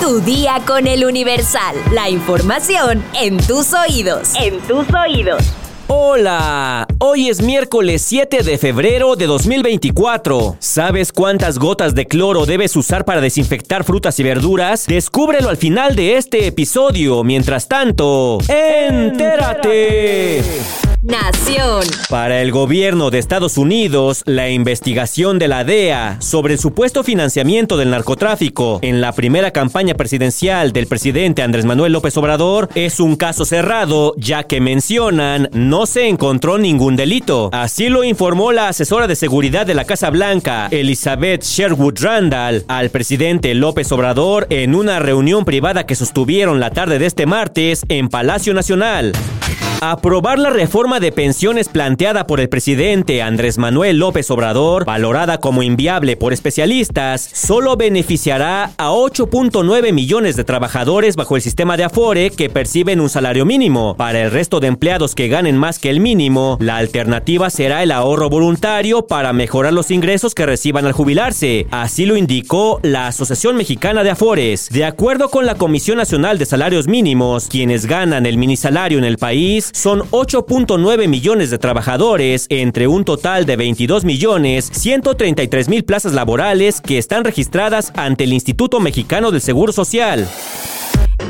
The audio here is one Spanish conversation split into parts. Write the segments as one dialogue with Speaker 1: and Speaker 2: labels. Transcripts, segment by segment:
Speaker 1: Tu día con el Universal. La información en tus oídos. En tus oídos.
Speaker 2: Hola, hoy es miércoles 7 de febrero de 2024. ¿Sabes cuántas gotas de cloro debes usar para desinfectar frutas y verduras? Descúbrelo al final de este episodio. Mientras tanto, entérate.
Speaker 1: Nación.
Speaker 2: Para el gobierno de Estados Unidos, la investigación de la DEA sobre el supuesto financiamiento del narcotráfico en la primera campaña presidencial del presidente Andrés Manuel López Obrador es un caso cerrado, ya que mencionan no se encontró ningún delito. Así lo informó la asesora de seguridad de la Casa Blanca, Elizabeth Sherwood Randall, al presidente López Obrador en una reunión privada que sostuvieron la tarde de este martes en Palacio Nacional. Aprobar la reforma de pensiones planteada por el presidente Andrés Manuel López Obrador, valorada como inviable por especialistas, solo beneficiará a 8.9 millones de trabajadores bajo el sistema de Afore que perciben un salario mínimo. Para el resto de empleados que ganen más que el mínimo, la alternativa será el ahorro voluntario para mejorar los ingresos que reciban al jubilarse. Así lo indicó la Asociación Mexicana de Afores. De acuerdo con la Comisión Nacional de Salarios Mínimos, quienes ganan el minisalario en el país son 8.9 millones de trabajadores entre un total de 22 millones 133 mil plazas laborales que están registradas ante el Instituto Mexicano del Seguro Social.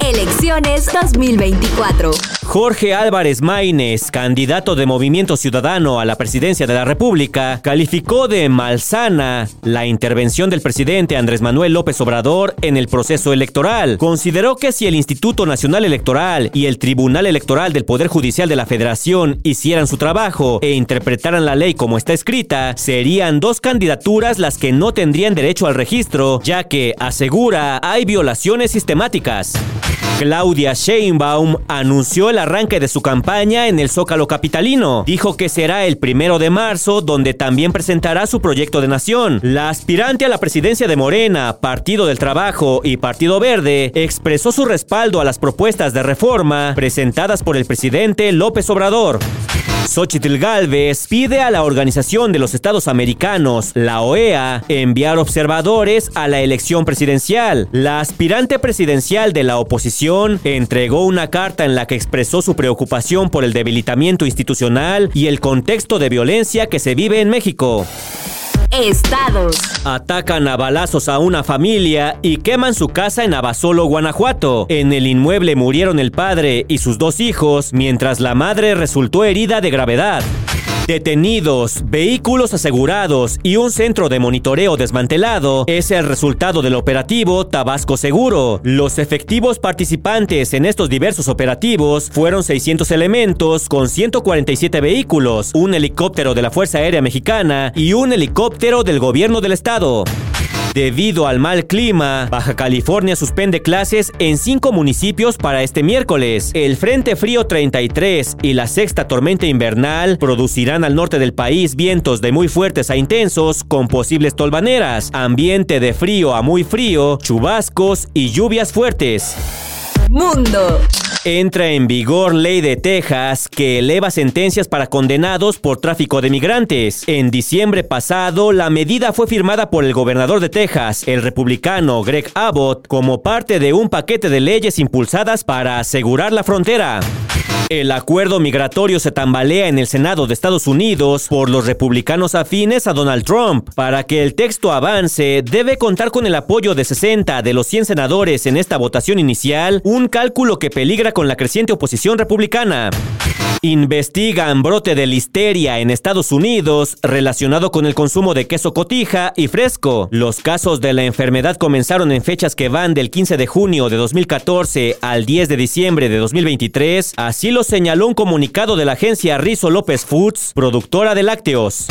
Speaker 1: Elecciones 2024.
Speaker 2: Jorge Álvarez Maínez, candidato de Movimiento Ciudadano a la presidencia de la República, calificó de malsana la intervención del presidente Andrés Manuel López Obrador en el proceso electoral. Consideró que si el Instituto Nacional Electoral y el Tribunal Electoral del Poder Judicial de la Federación hicieran su trabajo e interpretaran la ley como está escrita, serían dos candidaturas las que no tendrían derecho al registro, ya que, asegura, hay violaciones sistemáticas. Claudia Sheinbaum anunció el arranque de su campaña en el Zócalo Capitalino. Dijo que será el primero de marzo, donde también presentará su proyecto de nación. La aspirante a la presidencia de Morena, Partido del Trabajo y Partido Verde expresó su respaldo a las propuestas de reforma presentadas por el presidente López Obrador. Xochitl Galvez pide a la Organización de los Estados Americanos, la OEA, enviar observadores a la elección presidencial. La aspirante presidencial de la oposición entregó una carta en la que expresó su preocupación por el debilitamiento institucional y el contexto de violencia que se vive en México.
Speaker 1: Estados.
Speaker 2: Atacan a balazos a una familia y queman su casa en Abasolo, Guanajuato. En el inmueble murieron el padre y sus dos hijos, mientras la madre resultó herida de gravedad. Detenidos, vehículos asegurados y un centro de monitoreo desmantelado es el resultado del operativo Tabasco Seguro. Los efectivos participantes en estos diversos operativos fueron 600 elementos con 147 vehículos, un helicóptero de la Fuerza Aérea Mexicana y un helicóptero del gobierno del estado. Debido al mal clima, Baja California suspende clases en cinco municipios para este miércoles. El Frente Frío 33 y la sexta tormenta invernal producirán al norte del país vientos de muy fuertes a intensos con posibles tolvaneras, ambiente de frío a muy frío, chubascos y lluvias fuertes.
Speaker 1: Mundo.
Speaker 2: Entra en vigor ley de Texas que eleva sentencias para condenados por tráfico de migrantes. En diciembre pasado, la medida fue firmada por el gobernador de Texas, el republicano Greg Abbott, como parte de un paquete de leyes impulsadas para asegurar la frontera. El acuerdo migratorio se tambalea en el Senado de Estados Unidos por los republicanos afines a Donald Trump. Para que el texto avance, debe contar con el apoyo de 60 de los 100 senadores en esta votación inicial, un cálculo que peligra con la creciente oposición republicana. Investigan brote de listeria en Estados Unidos relacionado con el consumo de queso cotija y fresco. Los casos de la enfermedad comenzaron en fechas que van del 15 de junio de 2014 al 10 de diciembre de 2023. Así lo señaló un comunicado de la agencia Rizo López Foods, productora de lácteos.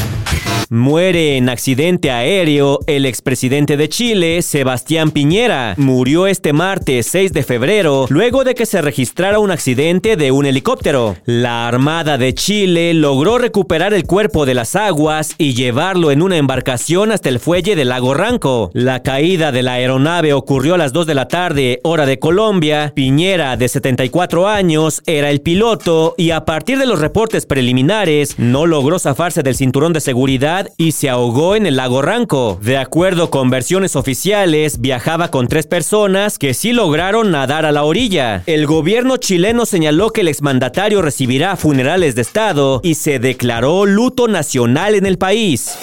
Speaker 2: Muere en accidente aéreo el expresidente de Chile, Sebastián Piñera. Murió este martes 6 de febrero luego de que se registrara un accidente de un helicóptero. La Armada de Chile logró recuperar el cuerpo de las aguas y llevarlo en una embarcación hasta el fuelle del lago Ranco. La caída de la aeronave ocurrió a las 2 de la tarde, hora de Colombia. Piñera, de 74 años, era el piloto y a partir de los reportes preliminares no logró zafarse del cinturón de seguridad y se ahogó en el lago Ranco. De acuerdo con versiones oficiales, viajaba con tres personas que sí lograron nadar a la orilla. El gobierno chileno señaló que el exmandatario recibirá funerales de Estado y se declaró luto nacional en el país.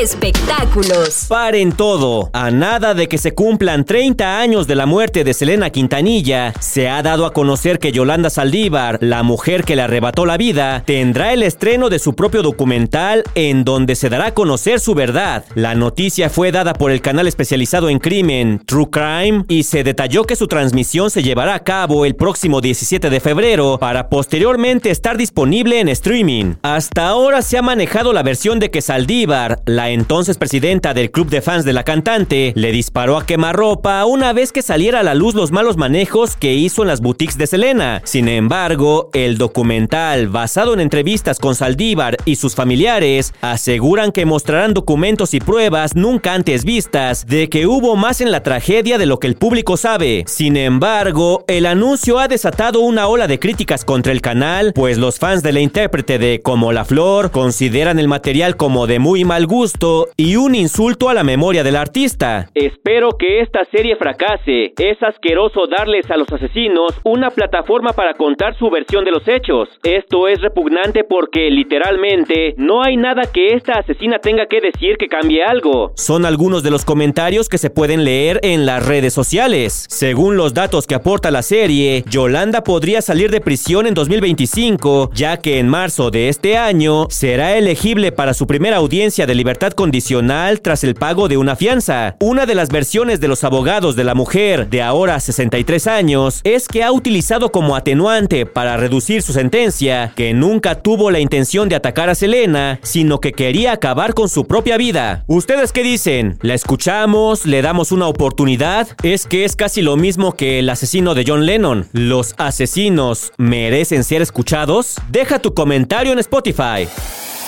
Speaker 1: Espectáculos.
Speaker 2: Paren todo. A nada de que se cumplan 30 años de la muerte de Selena Quintanilla, se ha dado a conocer que Yolanda Saldívar, la mujer que le arrebató la vida, tendrá el estreno de su propio documental en donde se dará a conocer su verdad. La noticia fue dada por el canal especializado en crimen True Crime y se detalló que su transmisión se llevará a cabo el próximo 17 de febrero para posteriormente estar disponible en streaming. Hasta ahora se ha manejado la versión de que Saldívar, la entonces presidenta del club de fans de la cantante, le disparó a quemarropa una vez que saliera a la luz los malos manejos que hizo en las boutiques de Selena. Sin embargo, el documental, basado en entrevistas con Saldívar y sus familiares, aseguran que mostrarán documentos y pruebas nunca antes vistas de que hubo más en la tragedia de lo que el público sabe. Sin embargo, el anuncio ha desatado una ola de críticas contra el canal, pues los fans de la intérprete de Como la Flor consideran el material como de muy mal gusto y un insulto a la memoria del artista. Espero que esta serie fracase. Es asqueroso darles a los asesinos una plataforma para contar su versión de los hechos. Esto es repugnante porque literalmente no hay nada que esta asesina tenga que decir que cambie algo. Son algunos de los comentarios que se pueden leer en las redes sociales. Según los datos que aporta la serie, Yolanda podría salir de prisión en 2025, ya que en marzo de este año será elegible para su primera audiencia de libertad condicional tras el pago de una fianza. Una de las versiones de los abogados de la mujer, de ahora 63 años, es que ha utilizado como atenuante para reducir su sentencia que nunca tuvo la intención de atacar a Selena, sino que quería acabar con su propia vida. ¿Ustedes qué dicen? ¿La escuchamos? ¿Le damos una oportunidad? Es que es casi lo mismo que el asesino de John Lennon. ¿Los asesinos merecen ser escuchados? Deja tu comentario en Spotify.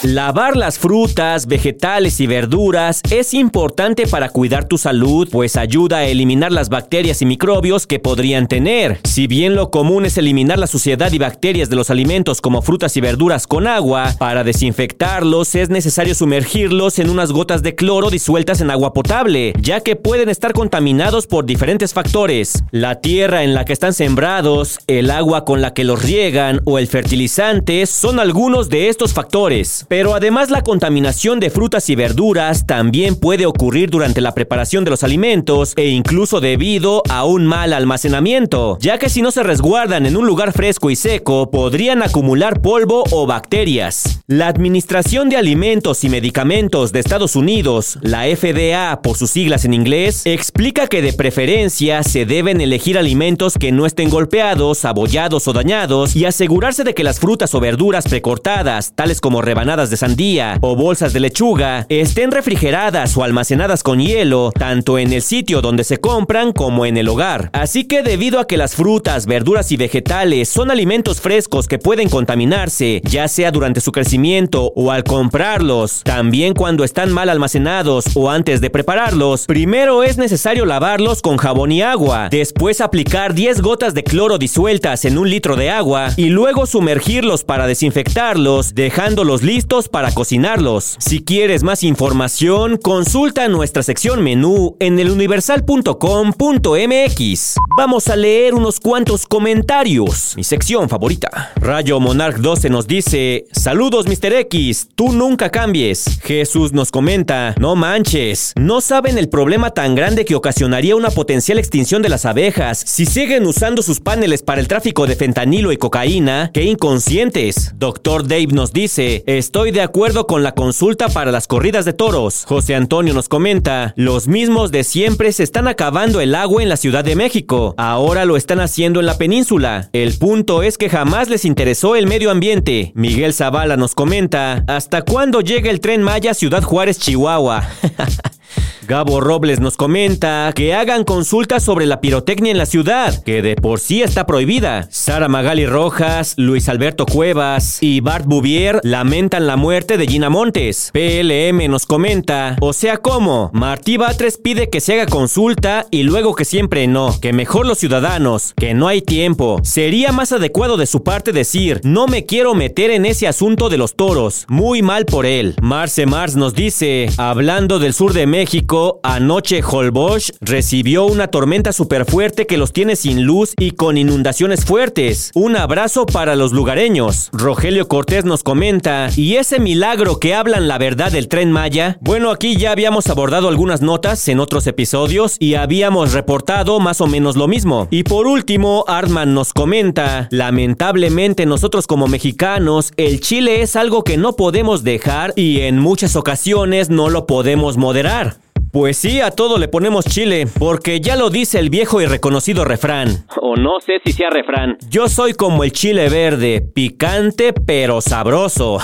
Speaker 2: Lavar las frutas, vegetales y verduras es importante para cuidar tu salud, pues ayuda a eliminar las bacterias y microbios que podrían tener. Si bien lo común es eliminar la suciedad y bacterias de los alimentos como frutas y verduras con agua, para desinfectarlos es necesario sumergirlos en unas gotas de cloro disueltas en agua potable, ya que pueden estar contaminados por diferentes factores. La tierra en la que están sembrados, el agua con la que los riegan o el fertilizante son algunos de estos factores. Pero además la contaminación de frutas y verduras también puede ocurrir durante la preparación de los alimentos e incluso debido a un mal almacenamiento, ya que si no se resguardan en un lugar fresco y seco podrían acumular polvo o bacterias. La Administración de Alimentos y Medicamentos de Estados Unidos, la FDA por sus siglas en inglés, explica que de preferencia se deben elegir alimentos que no estén golpeados, abollados o dañados y asegurarse de que las frutas o verduras precortadas, tales como rebanadas de sandía o bolsas de lechuga estén refrigeradas o almacenadas con hielo, tanto en el sitio donde se compran como en el hogar. Así que debido a que las frutas, verduras y vegetales son alimentos frescos que pueden contaminarse, ya sea durante su crecimiento o al comprarlos, también cuando están mal almacenados o antes de prepararlos, primero es necesario lavarlos con jabón y agua, después aplicar 10 gotas de cloro disueltas en un litro de agua y luego sumergirlos para desinfectarlos, dejándolos listos para cocinarlos. Si quieres más información, consulta nuestra sección menú en eluniversal.com.mx. Vamos a leer unos cuantos comentarios. Mi sección favorita. Rayo Monarch 12 nos dice: Saludos, Mr. X. Tú nunca cambies. Jesús nos comenta: No manches. No saben el problema tan grande que ocasionaría una potencial extinción de las abejas si siguen usando sus paneles para el tráfico de fentanilo y cocaína. ¡Qué inconscientes! Doctor Dave nos dice: Estoy de acuerdo con la consulta para las corridas de toros. José Antonio nos comenta, los mismos de siempre se están acabando el agua en la Ciudad de México. Ahora lo están haciendo en la península. El punto es que jamás les interesó el medio ambiente. Miguel Zavala nos comenta, ¿hasta cuándo llega el tren Maya Ciudad Juárez, Chihuahua? Gabo Robles nos comenta que hagan consultas sobre la pirotecnia en la ciudad, que de por sí está prohibida. Sara Magali Rojas, Luis Alberto Cuevas y Bart Bouvier lamentan la muerte de Gina Montes. PLM nos comenta, o sea, ¿cómo? Martí Batres pide que se haga consulta y luego que siempre no, que mejor los ciudadanos, que no hay tiempo. Sería más adecuado de su parte decir, no me quiero meter en ese asunto de los toros. Muy mal por él. Marce Mars nos dice, hablando del sur de México, anoche Holbox recibió una tormenta súper fuerte que los tiene sin luz y con inundaciones fuertes. Un abrazo para los lugareños. Rogelio Cortés nos comenta, ¿y ese milagro que hablan la verdad del tren Maya? Bueno, aquí ya habíamos abordado algunas notas en otros episodios y habíamos reportado más o menos lo mismo. Y por último, Artman nos comenta, lamentablemente nosotros como mexicanos, el chile es algo que no podemos dejar y en muchas ocasiones no lo podemos moderar. Pues sí, a todo le ponemos chile, porque ya lo dice el viejo y reconocido refrán. O no sé si sea refrán. Yo soy como el chile verde, picante pero sabroso.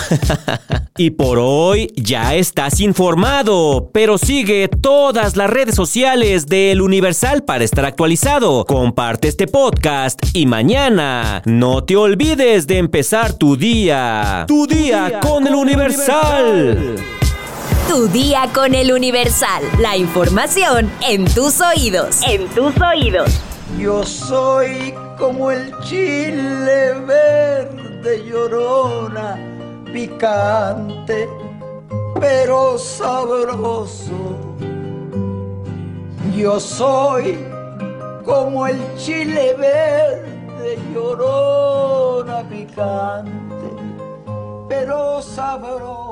Speaker 2: y por hoy ya estás informado, pero sigue todas las redes sociales del Universal para estar actualizado. Comparte este podcast y mañana no te olvides de empezar tu día. Tu, día, con, el Universal.
Speaker 1: Tu día con el Universal. La información en tus oídos. En tus oídos.
Speaker 3: Yo soy como el chile verde llorona, picante, pero sabroso. Yo soy como el chile verde llorona, picante, pero sabroso.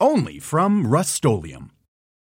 Speaker 4: only from Rust